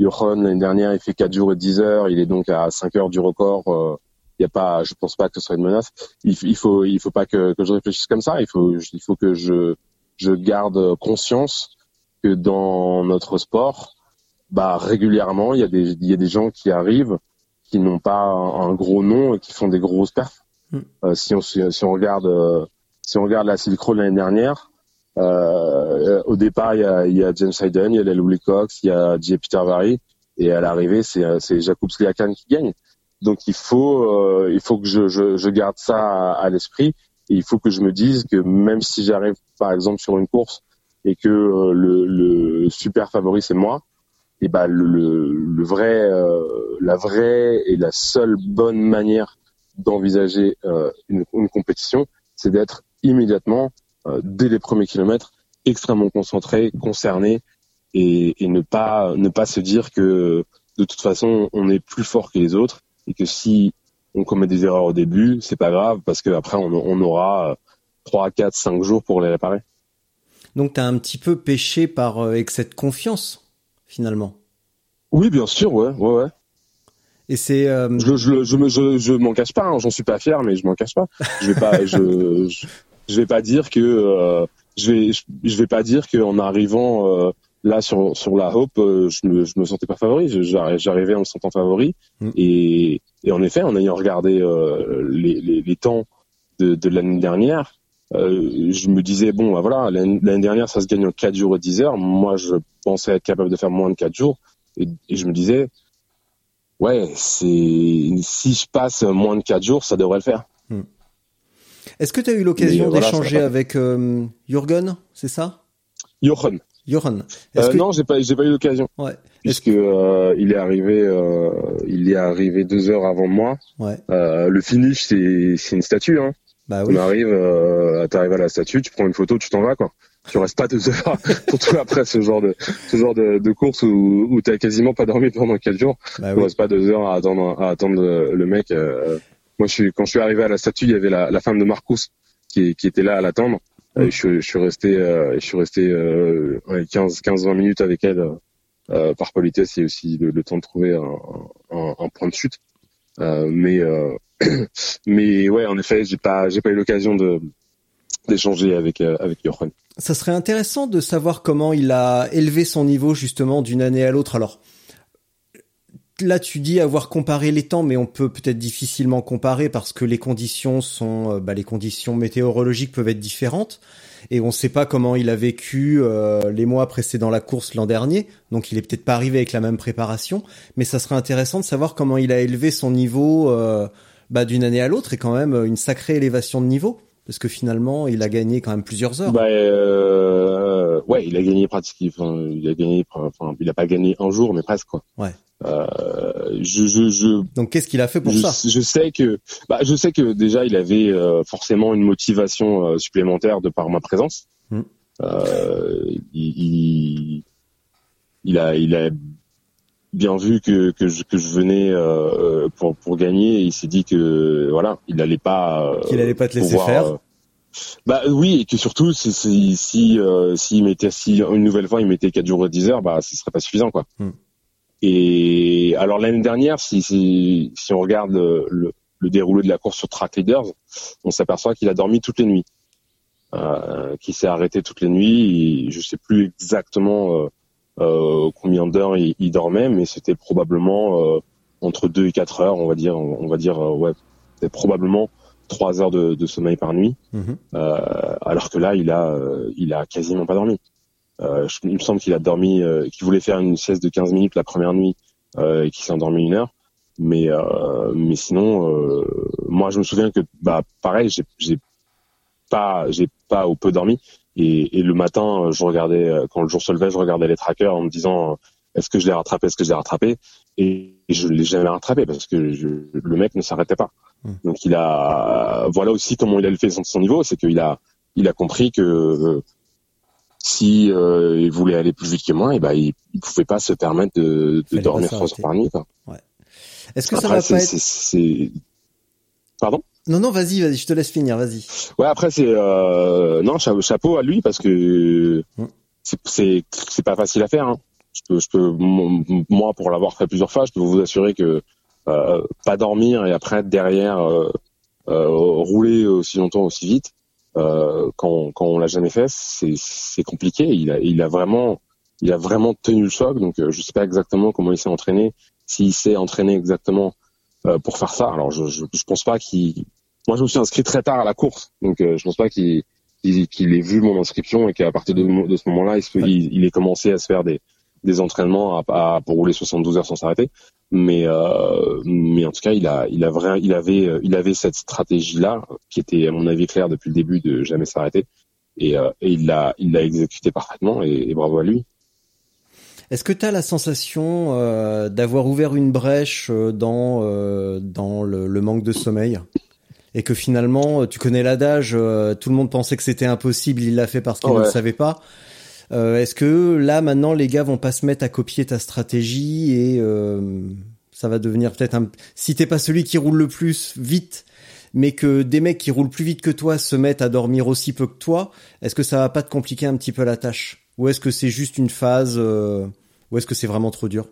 Johan l'année dernière, il fait 4 jours et 10 heures, il est donc à 5 heures du record. Euh, y a pas, je pense pas que ce soit une menace. Il, faut, il faut pas que, que, je réfléchisse comme ça. Il faut, il faut que je, je garde conscience que dans notre sport, bah régulièrement, il y a des, il y a des gens qui arrivent qui n'ont pas un, gros nom et qui font des grosses perfs. Euh, si on si, on regarde euh, si on regarde la Silk Road l'année dernière, euh, au départ, il y a, il y a James Hayden, il y a Louis Cox, il y a J. Peter Vary, et à l'arrivée, c'est, c'est Jakub Sliakan qui gagne. Donc il faut, euh, il faut que je, je, je garde ça à, l'esprit. Et il faut que je me dise que même si j'arrive, par exemple, sur une course et que euh, le, le, super favori c'est moi, et ben le, le, vrai, euh, la vraie et la seule bonne manière d'envisager euh, une, une, compétition, c'est d'être immédiatement euh, dès les premiers kilomètres, extrêmement concentré, concerné, et, et, ne pas ne pas se dire que de toute façon on est plus fort que les autres et que si on commet des erreurs au début, c'est pas grave parce qu'après on, on aura 3, 4, 5 jours pour les réparer. Donc tu as un petit peu péché par euh, excès de confiance finalement? Oui, bien sûr, ouais, ouais, ouais. Et c'est. Euh... Je, je, je, je, je m'en cache pas, hein, j'en suis pas fier, mais je m'en cache pas. Je vais pas, je, je vais pas dire que euh, je vais je, vais pas dire qu'en arrivant euh, là sur sur la Hope, euh, je me je me sentais pas favori. J'arrivais en me sentant favori mm. et et en effet, en ayant regardé les, les, les temps de, de l'année dernière, je me disais bon bah voilà l'année dernière ça se gagne en 4 jours et 10 heures. Moi je pensais être capable de faire moins de 4 jours et, et je me disais ouais c'est si je passe moins de 4 jours ça devrait le faire. Mm. Est-ce que tu as eu l'occasion d'échanger avec euh, Jürgen, c'est ça? Johan. Johan. Euh, Non, j'ai pas, j'ai pas eu l'occasion. Ouais. Puisque euh, il est arrivé, euh, il est arrivé deux heures avant moi. Ouais. Le finish, c'est, c'est une statue. Hein. Bah oui. On arrive, t'arrives à la statue, tu prends une photo, tu t'en vas quoi. Tu restes pas deux heures, surtout après ce genre de ce genre de, de course où, où t'as quasiment pas dormi pendant quatre jours. Bah tu oui. restes pas deux heures à attendre à attendre le, mec. Euh, moi, je suis, quand je suis arrivé à la statue, il y avait la, la femme de Marcus qui, qui était là à l'attendre. Euh, je, suis- je suis resté, euh, je suis resté euh, ouais, 15, 15, 20 minutes avec elle euh, par politesse et aussi le, le temps de trouver un, un, un point de chute. Euh, mais, euh, mais ouais, en effet, j'ai pas, j'ai pas eu l'occasion de d'échanger avec euh. Ça serait intéressant de savoir comment il a élevé son niveau justement d'une année à l'autre. Alors là, tu dis avoir comparé les temps, mais on peut peut-être difficilement comparer parce que les conditions sont, euh, bah, les conditions météorologiques peuvent être différentes et on ne sait pas comment il a vécu euh, les mois précédant la course l'an dernier. Donc il est peut-être pas arrivé avec la même préparation, mais ça serait intéressant de savoir comment il a élevé son niveau euh, bah, d'une année à l'autre et quand même une sacrée élévation de niveau. Parce que finalement, il a gagné quand même plusieurs heures. Bah euh, ouais, il a gagné pratiquement. Enfin, il a gagné. Enfin, il a pas gagné un jour, mais presque quoi. Ouais. Euh, je, je, je, Donc qu'est-ce qu'il a fait pour je, ça? je sais que, bah, je sais que déjà il avait euh, forcément une motivation supplémentaire de par ma présence. Mm. Euh, il, il, il a, il a bien vu que que je, que je venais euh, pour pour gagner. Et il s'est dit que voilà, il allait pas. euh, Qu'il allait pas te laisser pouvoir, faire. euh, bah oui, et que surtout si si si euh, s'il mettait si une nouvelle fois il mettait 4 jours et 10 heures, bah ce serait pas suffisant quoi. Hmm. Et alors l'année dernière, si si si on regarde le, le, le déroulé de la course sur Track Leaders, on s'aperçoit qu'il a dormi toutes les nuits, euh, qu'il s'est arrêté toutes les nuits. Et je sais plus exactement euh, euh, combien d'heures il, il dormait, mais c'était probablement euh, entre 2 et 4 heures, on va dire, on va dire euh, ouais, c'était probablement 3 heures de, de sommeil par nuit. Euh, alors que là, il a, euh, il a quasiment pas dormi. Euh, je- il me semble qu'il a dormi, euh, qu'il voulait faire une sieste de 15 minutes la première nuit euh, et qu'il s'est endormi une heure. Mais, euh, mais sinon, euh, moi, je me souviens que, bah, pareil, j'ai, j'ai pas, j'ai pas ou peu dormi. Et, et le matin, euh, je regardais, euh, quand le jour se levait, je regardais les trackers en me disant, euh, est-ce que je l'ai rattrapé, est-ce que je l'ai rattrapé? Et, je l'ai jamais rattrapé parce que je, le mec ne s'arrêtait pas. Hmm. Donc il a, voilà aussi comment il a fait son, son niveau, c'est qu'il a, il a compris que euh, si euh, il voulait aller plus vite que moi, et ben il, il pouvait pas se permettre de, dormir trois heures par nuit. Quoi. Est-ce que ça va pas être pardon? Non non, vas-y, vas-y, je te laisse finir, vas-y. Ouais, après c'est euh, non cha- chapeau à lui parce que Mm. c'est pas facile à faire. Hein. Je peux je peux m- moi pour l'avoir fait plusieurs fois, je peux vous assurer que euh, pas dormir et après être derrière euh, euh, rouler aussi longtemps aussi vite quand quand on l'a jamais fait, c'est c'est compliqué. Il a il a vraiment il a vraiment tenu le choc. Donc je sais pas exactement comment il s'est entraîné, s'il s'est entraîné exactement pour faire ça. Alors je je, je pense pas qu'il moi, je me suis inscrit très tard à la course, donc euh, je pense pas qu'il qu'il ait vu mon inscription et qu'à partir de, ce moment-là, il, ait commencé à se faire des, des entraînements à, à- pour rouler 72 heures sans s'arrêter. Mais euh, mais en tout cas, il a il a il avait euh, il avait cette stratégie-là qui était à mon avis claire depuis le début de jamais s'arrêter et, euh, et il l'a il l'a exécuté parfaitement et, et bravo à lui. Est-ce que tu as la sensation euh, d'avoir ouvert une brèche euh, dans euh, dans le, le manque de sommeil? Et que finalement, euh, tu connais l'adage, euh, tout le monde pensait que c'était impossible, il l'a fait parce qu'il ne Ouais. le savait pas. Euh, Est-ce que là maintenant les gars vont pas se mettre à copier ta stratégie et euh, ça va devenir peut-être un si t'es pas celui qui roule le plus vite mais que des mecs qui roulent plus vite que toi se mettent à dormir aussi peu que toi, est-ce que ça va pas te compliquer un petit peu la tâche? Ou est-ce que c'est juste une phase euh, Ou est-ce que c'est vraiment trop dur?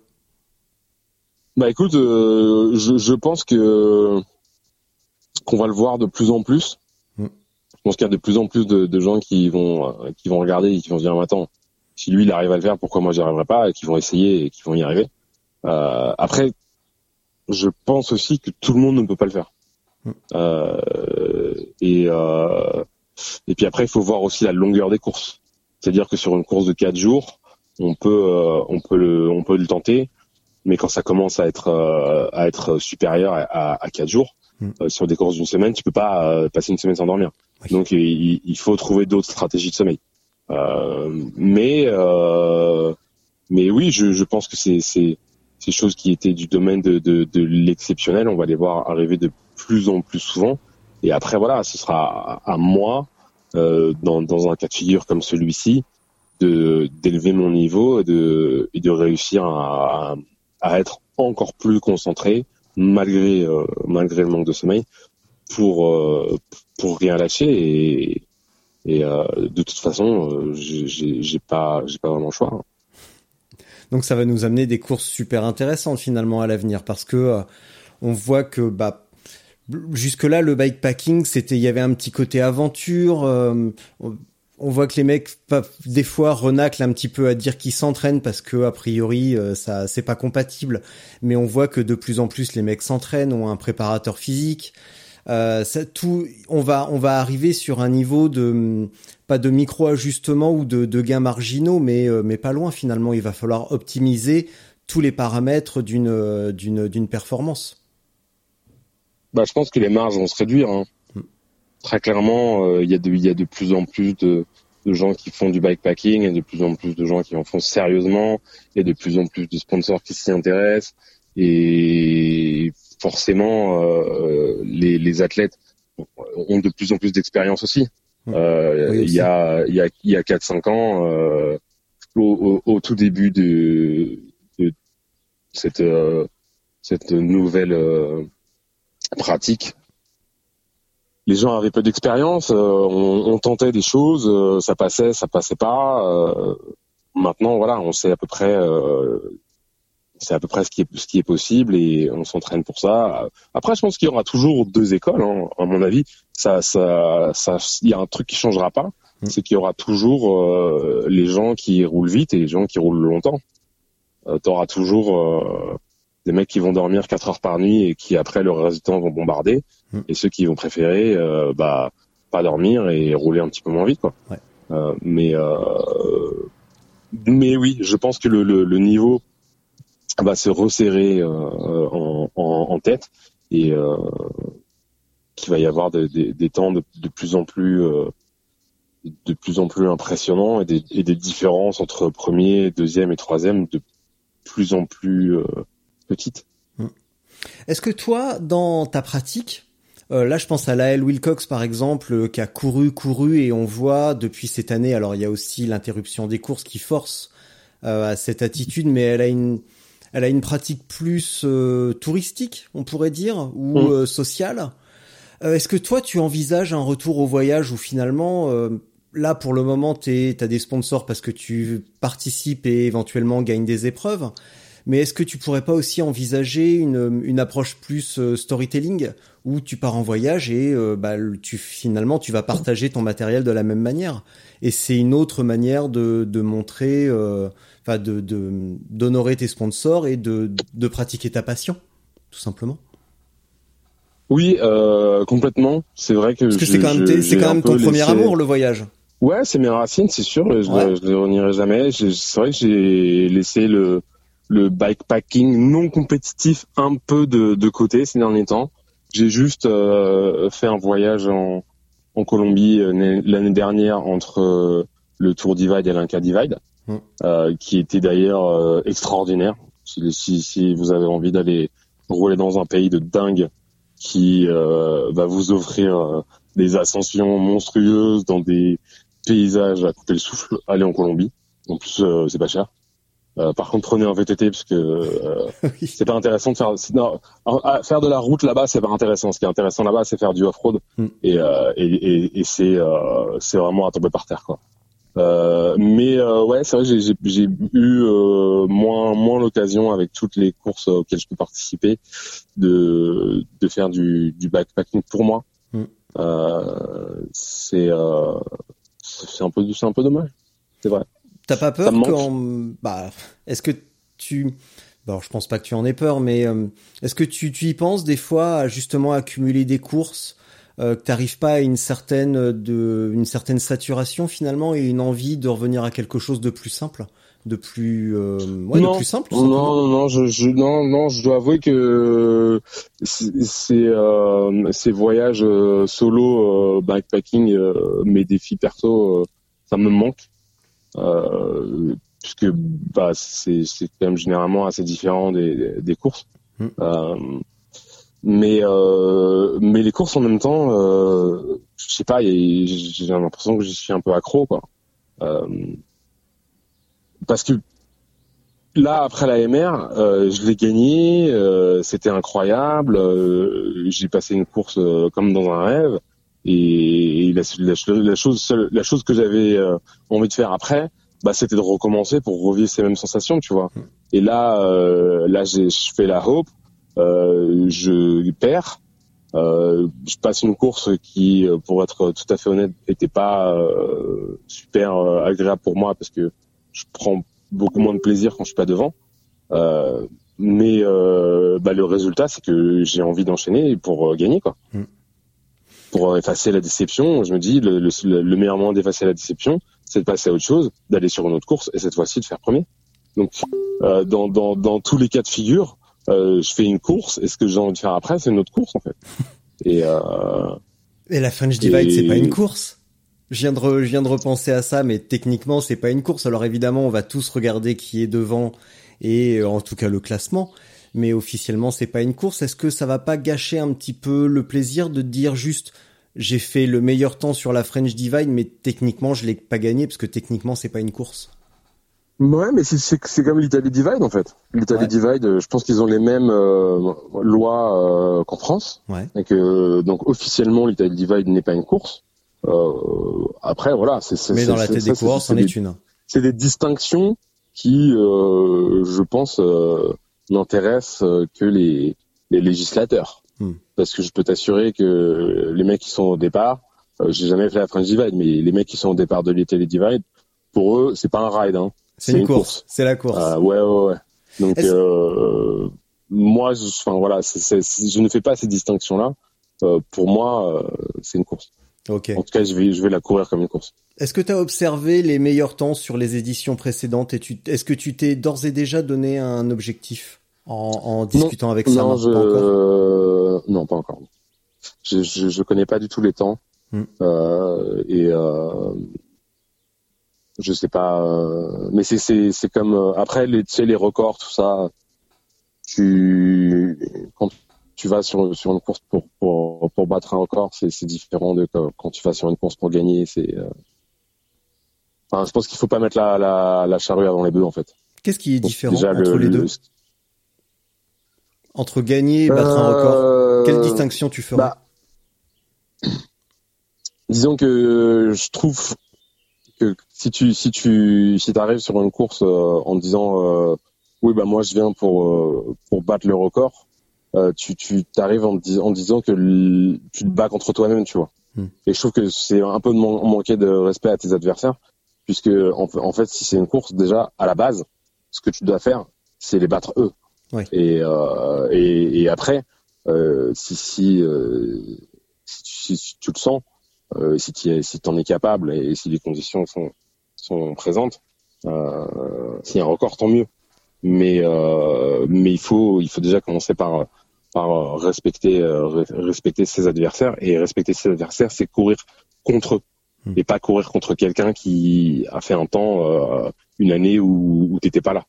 Bah écoute, euh, je, je pense que qu'on va le voir de plus en plus. Mm. Je pense qu'il y a de plus en plus de, de gens qui vont euh, qui vont regarder et qui vont se dire attends, si lui il arrive à le faire, pourquoi moi j'y arriverai pas Et qui vont essayer et qui vont y arriver. Euh, après, je pense aussi que tout le monde ne peut pas le faire. Mm. Euh, et euh, et puis après, il faut voir aussi la longueur des courses. C'est-à-dire que sur une course de quatre jours, on peut euh, on peut le on peut le tenter mais quand ça commence à être euh, à être supérieur à, à, à quatre jours Mm. euh, sur des courses d'une semaine, tu peux pas euh, passer une semaine sans dormir. Donc il, il faut trouver d'autres stratégies de sommeil. Euh, mais euh, mais oui, je, je pense que c'est c'est ces choses qui étaient du domaine de, de, de l'exceptionnel, on va les voir arriver de plus en plus souvent. Et après voilà, ce sera à, à moi euh, dans, dans un cas de figure comme celui-ci de d'élever mon niveau et de et de réussir à, à être encore plus concentré malgré euh, malgré le manque de sommeil pour euh, pour rien lâcher et Et euh, de toute façon, j'ai pas, j'ai pas vraiment le choix. hein. Donc ça va nous amener des courses super intéressantes finalement à l'avenir parce que on voit que bah jusque là le bikepacking c'était il y avait un petit côté aventure on, voit que les mecs des fois renaclent un petit peu à dire qu'ils s'entraînent parce que a priori euh, ça c'est pas compatible mais on voit que de plus en plus les mecs s'entraînent ont un préparateur physique euh, ça, tout, on va, on va arriver sur un niveau de pas de micro ajustement ou de, de gains marginaux, mais euh, mais pas loin finalement. Il va falloir optimiser tous les paramètres d'une euh, d'une d'une performance. Bah, je pense que les marges vont se réduire. hein. Très clairement, euh, il y a de, y a de plus en plus de, de gens qui font du bikepacking, il y a de plus en plus de gens qui en font sérieusement, il y a de plus en plus de sponsors qui s'y intéressent, et forcément, euh, les, les athlètes ont de plus en plus d'expérience aussi. Mm. Euh, Oui, il y a, il y a, il y a 4-5 ans, euh, au, au, au tout début de, de cette, euh, cette nouvelle pratique, les gens avaient peu d'expérience, euh, on, on tentait des choses, euh, ça passait, ça passait pas. euh, maintenant, voilà, on sait à peu près, euh, c'est à peu près ce qui est ce qui est possible et on s'entraîne pour ça. Après, je pense qu'il y aura toujours deux écoles, hein, à mon avis. Ça, ça, ça, il y a un truc qui changera pas, Mm. c'est qu'il y aura toujours euh, les gens qui roulent vite et les gens qui roulent longtemps. Euh, T'auras toujours euh, des mecs qui vont dormir 4 heures par nuit et qui après le reste du temps vont bombarder Mm. et ceux qui vont préférer euh, bah pas dormir et rouler un petit peu moins vite quoi. Ouais. Euh, mais euh, mais oui, je pense que le, le, le niveau va se resserrer euh, en, en, en tête et qu'il va y avoir des, des, des temps de, de plus en plus de plus en plus impressionnants et des, et des différences entre premier, deuxième et troisième de plus en plus petites. Est-ce que toi, dans ta pratique, euh, là je pense à Laëlle Wilcox par exemple, euh, qui a couru, couru, et on voit depuis cette année, alors il y a aussi l'interruption des courses qui force euh, à cette attitude, mais elle a une, elle a une pratique plus touristique, on pourrait dire, ou Mm. sociale. Est-ce que toi tu envisages un retour au voyage où finalement, là pour le moment tu as des sponsors parce que tu participes et éventuellement gagnes des épreuves, mais est-ce que tu pourrais pas aussi envisager une, une approche plus euh, storytelling où tu pars en voyage et euh, bah, tu finalement tu vas partager ton matériel de la même manière? Et c'est une autre manière de, de montrer, euh, enfin de de- d'honorer tes sponsors et de de pratiquer ta passion tout simplement. Oui, euh, complètement. C'est vrai que Parce que c'est quand même je- quand même ton premier amour le voyage. Ouais, c'est mes racines, c'est sûr. Je, Ouais. je renierai jamais. C'est vrai que j'ai laissé le le bikepacking non compétitif un peu de, de côté ces derniers temps. J'ai juste euh, fait un voyage en, en Colombie euh, l'année dernière entre euh, le Tour Divide et l'Inca Divide, Mm. euh, qui était d'ailleurs euh, extraordinaire. Si, si, si vous avez envie d'aller rouler dans un pays de dingue qui euh, va vous offrir des ascensions monstrueuses dans des paysages à couper le souffle, allez en Colombie. En plus, euh, c'est pas cher. Euh, par contre, prenez un VTT parce que euh, Oui. c'est pas intéressant de faire. Non, faire de la route là-bas, c'est pas intéressant. Ce qui est intéressant là-bas, c'est faire du off-road Mm. et, euh, et, et, et c'est euh, c'est vraiment à tomber par terre quoi. Euh, mais euh, ouais, c'est vrai, j'ai j'ai- j'ai eu euh, moins moins l'occasion avec toutes les courses auxquelles je peux participer de de faire du, du backpacking pour moi. Mm. Euh, c'est euh, c'est un peu c'est un peu dommage. C'est vrai. T'as pas peur quand bah est-ce que tu bon, je pense pas que tu en aies peur mais euh, est-ce que tu, tu y penses des fois à justement accumuler des courses euh, que t'arrives pas à une certaine euh, de une certaine saturation finalement et une envie de revenir à quelque chose de plus simple, de plus euh, ouais, non, de plus simple non, non, non, je, je, non, non, je dois avouer que c'est c'est, euh, ces voyages euh, solo, euh, backpacking, euh, mes défis perso, euh, ça me manque, euh, puisque bah c'est c'est quand même généralement assez différent des, des courses. Mm. Euh, mais euh, mais les courses en même temps, euh, je sais pas, j'ai l'impression que j'y suis un peu accro, quoi. Euh, parce que là après la MR, euh, je l'ai gagné, euh, c'était incroyable. euh, j'ai passé une course euh, comme dans un rêve. Et, la, la, chose la chose que j'avais euh, envie de faire après bah c'était de recommencer pour revivre ces mêmes sensations tu vois. Et là euh, là je fais la hope euh, je perds. Euh, je passe une course qui pour être tout à fait honnête était pas euh, super agréable pour moi parce que je prends beaucoup moins de plaisir quand je suis pas devant. Mais bah, le résultat c'est que j'ai envie d'enchaîner pour gagner quoi. Mm pour effacer la déception, je me dis le, le, meilleur moyen d'effacer la déception, c'est de passer à autre chose, d'aller sur une autre course et cette fois-ci de faire premier. Donc euh, dans, dans, dans tous les cas de figure, euh, je fais une course et ce que j'ai envie de faire après, c'est une autre course en fait. Et, euh, et la French Divide, c'est pas une course. Je viens de je viens de repenser à ça, mais techniquement, c'est pas une course. Alors évidemment, on va tous regarder qui est devant et en tout cas le classement mais officiellement c'est pas une course. Est-ce que ça va pas gâcher un petit peu le plaisir de dire juste j'ai fait le meilleur temps sur la French Divide, mais techniquement je l'ai pas gagné parce que techniquement c'est pas une course? Ouais, mais c'est comme l'Italie Divide en fait. L'Italie Divide, euh, je pense qu'ils ont les mêmes euh, lois euh, qu'en France. Ouais. Et que donc officiellement l'Italie Divide n'est pas une course. après voilà, c'est. Mais dans la tête des coureurs, c'en est une. C'est des distinctions qui, je pense n'intéresse euh, que les, les législateurs. Hmm. Parce que je peux t'assurer que les mecs qui sont au départ, euh, j'ai jamais fait la French Divide, mais les mecs qui sont au départ de l'Italy Divide, pour eux, c'est pas un ride, hein. C'est une, course. C'est la course. Euh, ouais, ouais, ouais. Donc, euh, moi, je, enfin voilà, je ne fais pas ces distinctions-là. Euh, pour moi, c'est une course. En tout cas, je vais, je vais la courir comme une course. Est-ce que tu as observé les meilleurs temps sur les éditions précédentes et tu, est-ce que tu t'es d'ores et déjà donné un objectif en, discutant avec ça non, je... non, pas encore. Je, je, je, connais pas du tout les temps hmm. euh, et euh, je sais pas. Euh, mais c'est c'est c'est comme euh, après les tu sais les records tout ça. Tu quand tu vas sur sur une course pour pour pour battre un record, c'est différent de quand tu vas sur une course pour gagner. C'est euh, Enfin, je pense qu'il faut pas mettre la, la, la charrue avant les bœufs en fait. Qu'est-ce qui est différent entre les deux entre gagner et battre un record euh, Quelle distinction tu ferais? bah, Disons que je trouve que si tu si tu si arrives sur une course euh, en disant euh, oui bah moi je viens pour pour battre le record, tu tu t'arrives en, en, disant que tu te bats contre toi-même, tu vois. Hmm. Et je trouve que c'est un peu de manquer de respect à tes adversaires, puisque en, en fait si c'est une course déjà à la base, ce que tu dois faire, c'est les battre eux. Et, euh, et, et, après, euh, si, si, euh, si, si, tu le sens, euh, si tu si en es capable et si les conditions sont, sont présentes, euh, s'il y a un record, tant mieux. Mais, euh, mais il, faut, il faut déjà commencer par, par respecter, respecter ses adversaires. Et respecter ses adversaires, c'est courir contre eux. Hmm. Et pas courir contre quelqu'un qui a fait un temps, une année où, où t'étais pas là.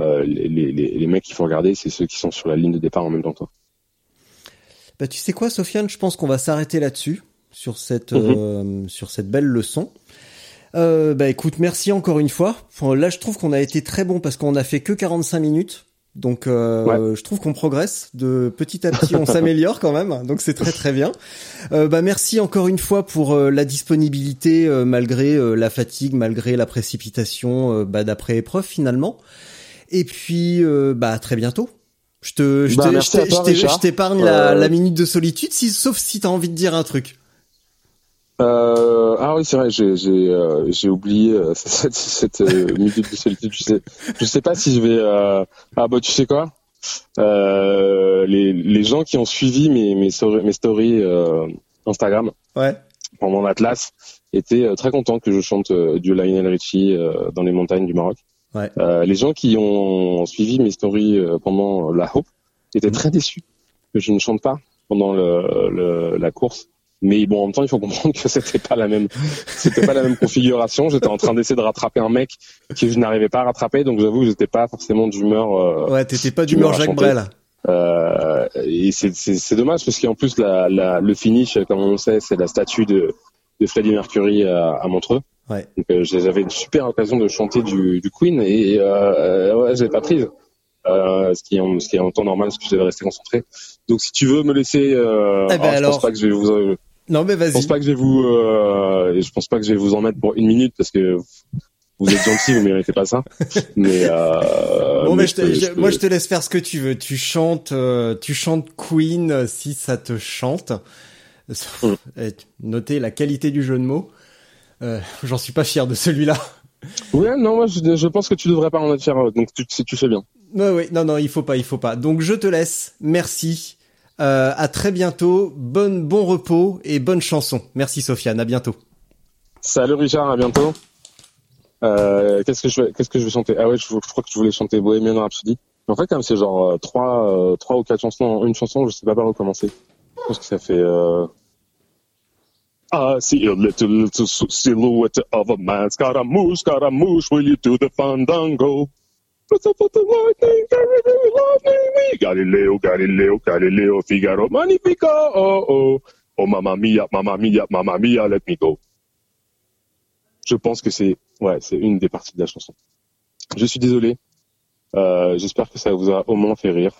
Euh, les, les, les, mecs qu'il faut regarder, c'est ceux qui sont sur la ligne de départ en même temps que toi. Bah, tu sais quoi, Sofiane, je pense qu'on va s'arrêter là-dessus, sur cette, mhm. euh, sur cette belle leçon. Euh, bah écoute, merci encore une fois. Là, je trouve qu'on a été très bon parce qu'on a fait que 45 minutes. Donc, euh, je trouve qu'on progresse de petit à petit, on s'améliore quand même. Donc, c'est très très bien. Euh, bah, merci encore une fois pour euh, la disponibilité malgré la fatigue, malgré la précipitation bah, d'après épreuve finalement. Et puis, euh, bah, très bientôt. Je te, je bah, t'épargne la, euh, la, minute de solitude, si, sauf si t'as envie de dire un truc. Euh, ah oui, c'est vrai, j'ai j'ai euh, j'ai oublié euh, cette, cette de solitude. Je sais je sais pas si je vais. Ah bah tu sais quoi? Les les gens qui ont suivi mes mes, mes stories Instagram ouais. pendant l'Atlas étaient très contents que je chante du Lionel Richie dans les montagnes du Maroc. Ouais. Euh, les gens qui ont suivi mes stories euh, pendant la Hope étaient très déçus que je ne chante pas pendant le, le, la course. Mais bon, en même temps, il faut comprendre que c'était pas la même, c'était pas la même configuration. J'étais en train d'essayer de rattraper un mec que je n'arrivais pas à rattraper, donc j'avoue que j'étais pas forcément d'humeur. Euh, ouais, t'étais pas d'humeur Jacques Brel. Euh, et c'est dommage parce qu'en plus la, la, le finish, comme on sait, c'est la statue de, de Freddie Mercury à, à Montreux. Ouais. Donc euh, j'avais une super occasion de chanter du, du Queen et euh, ouais, je l'ai pas prise. Euh, ce qui est en, ce qui est en temps normal parce que je devais rester concentré. Donc si tu veux me laisser, euh, eh ben alors, je pense pas que je vais vous Non mais Je pense vas-y. pas que je vais vous, euh, je pense pas que je vais vous en mettre pour une minute parce que vous êtes gentil, vous méritez pas ça. Mais, euh, Bon, mais je te- peux- je- peux- moi je te laisse faire ce que tu veux. Tu chantes, euh, tu chantes Queen si ça te chante. Mm. Eh, Notez la qualité du jeu de mots. Euh, J'en suis pas fier de celui-là. Ouais, non, moi, je, je pense que tu devrais pas en être fier. Donc, tu, si tu fais bien. Ouais, ouais, non, non, il faut pas, il faut pas. Donc je te laisse. Merci. Euh, à très bientôt. Bonne, bon repos et bonne chanson. Merci Sofiane. À bientôt. Salut Richard, à bientôt. Euh, qu'est-ce que je vais, qu'est-ce que je vais chanter? Ah ouais, je, crois que je voulais chanter Bohemian Rhapsody. En fait, comme c'est genre euh, trois, euh, trois ou quatre chansons une chanson, je sais pas par où commencer. Je pense que ça fait. Euh... I see a little little silhouette of a man, Scaramouche, Scaramouche, will you do the fandango? What's up with the lightning, Galileo, lightning me? Galileo, Galileo, Galileo, Figaro, Magnifico, oh oh, oh mamma mia, mamma mia, mamma mia, let me go. Je pense que c'est, ouais, c'est une des parties de la chanson. Je suis désolé. Euh, j'espère que ça vous a au moins fait rire.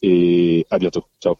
Et à bientôt. Ciao.